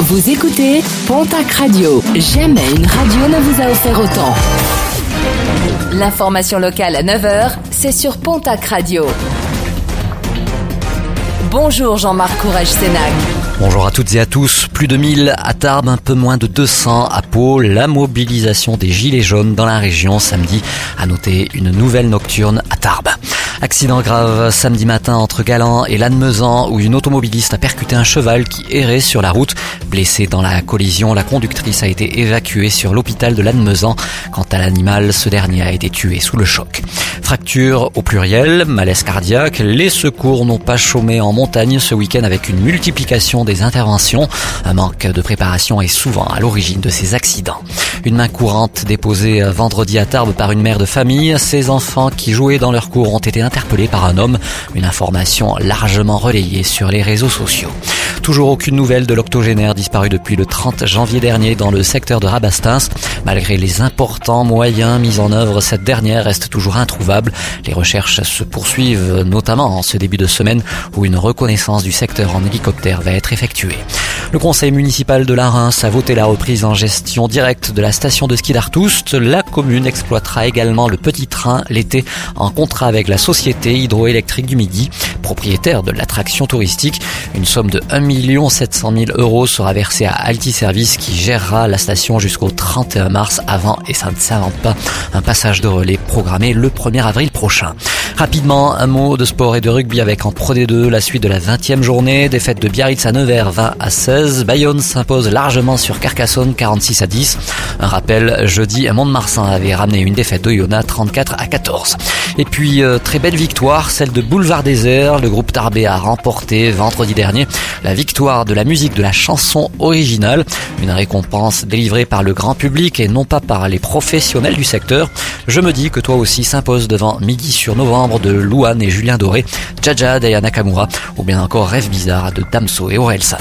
Vous écoutez Pontac Radio. Jamais une radio ne vous a offert autant. L'information locale à 9h, c'est sur Pontac Radio. Bonjour Jean-Marc Courage Sénac. Bonjour à toutes et à tous. Plus de 1000 à Tarbes, un peu moins de 200 à Pau. La mobilisation des Gilets jaunes dans la région samedi a noté une nouvelle nocturne à Tarbes. Accident grave samedi matin entre Galan et Lannemezan où une automobiliste a percuté un cheval qui errait sur la route. Blessée dans la collision, la conductrice a été évacuée sur l'hôpital de Lannemezan. Quant à l'animal, ce dernier a été tué sous le choc. Fracture au pluriel, malaise cardiaque, les secours n'ont pas chômé en montagne ce week-end avec une multiplication des interventions. Un manque de préparation est souvent à l'origine de ces accidents. Une main courante déposée vendredi à Tarbes par une mère de famille. Ses enfants qui jouaient dans leur cours ont été interpellés par un homme. Une information largement relayée sur les réseaux sociaux. Toujours aucune nouvelle de l'octogénaire disparu depuis le 30 janvier dernier dans le secteur de Rabastins. Malgré les importants moyens mis en œuvre, cette dernière reste toujours introuvable. Les recherches se poursuivent, notamment en ce début de semaine où une reconnaissance du secteur en hélicoptère va être effectuée. Le conseil municipal de la Reims a voté la reprise en gestion directe de la station de ski d'Artoust. La commune exploitera également le petit train l'été en contrat avec la société hydroélectrique du Midi, propriétaire de l'attraction touristique. Une somme de 1 700 000 euros sera versée à Alti Service qui gérera la station jusqu'au 31 mars avant et ça ne s'invente pas un passage de relais programmé le 1er avril prochain. Rapidement, un mot de sport et de rugby avec en Pro D2 la suite de la 20e journée. Défaite de Biarritz à Nevers 20 à 16. Bayonne s'impose largement sur Carcassonne 46 à 10. Un rappel, jeudi, Mont-de-Marsan avait ramené une défaite d'Oyonnax 34 à 14. Et puis, euh, très belle victoire, celle de Boulevard Désert. Le groupe Tarbé a remporté vendredi dernier la victoire de la musique de la chanson originale. Une récompense délivrée par le grand public et non pas par les professionnels du secteur. Je me dis que toi aussi s'impose devant Midi sur Novembre de Louane et Julien Doré, Jaja d'Aya Nakamura ou bien encore Rêve bizarre de Damso et Orelsan.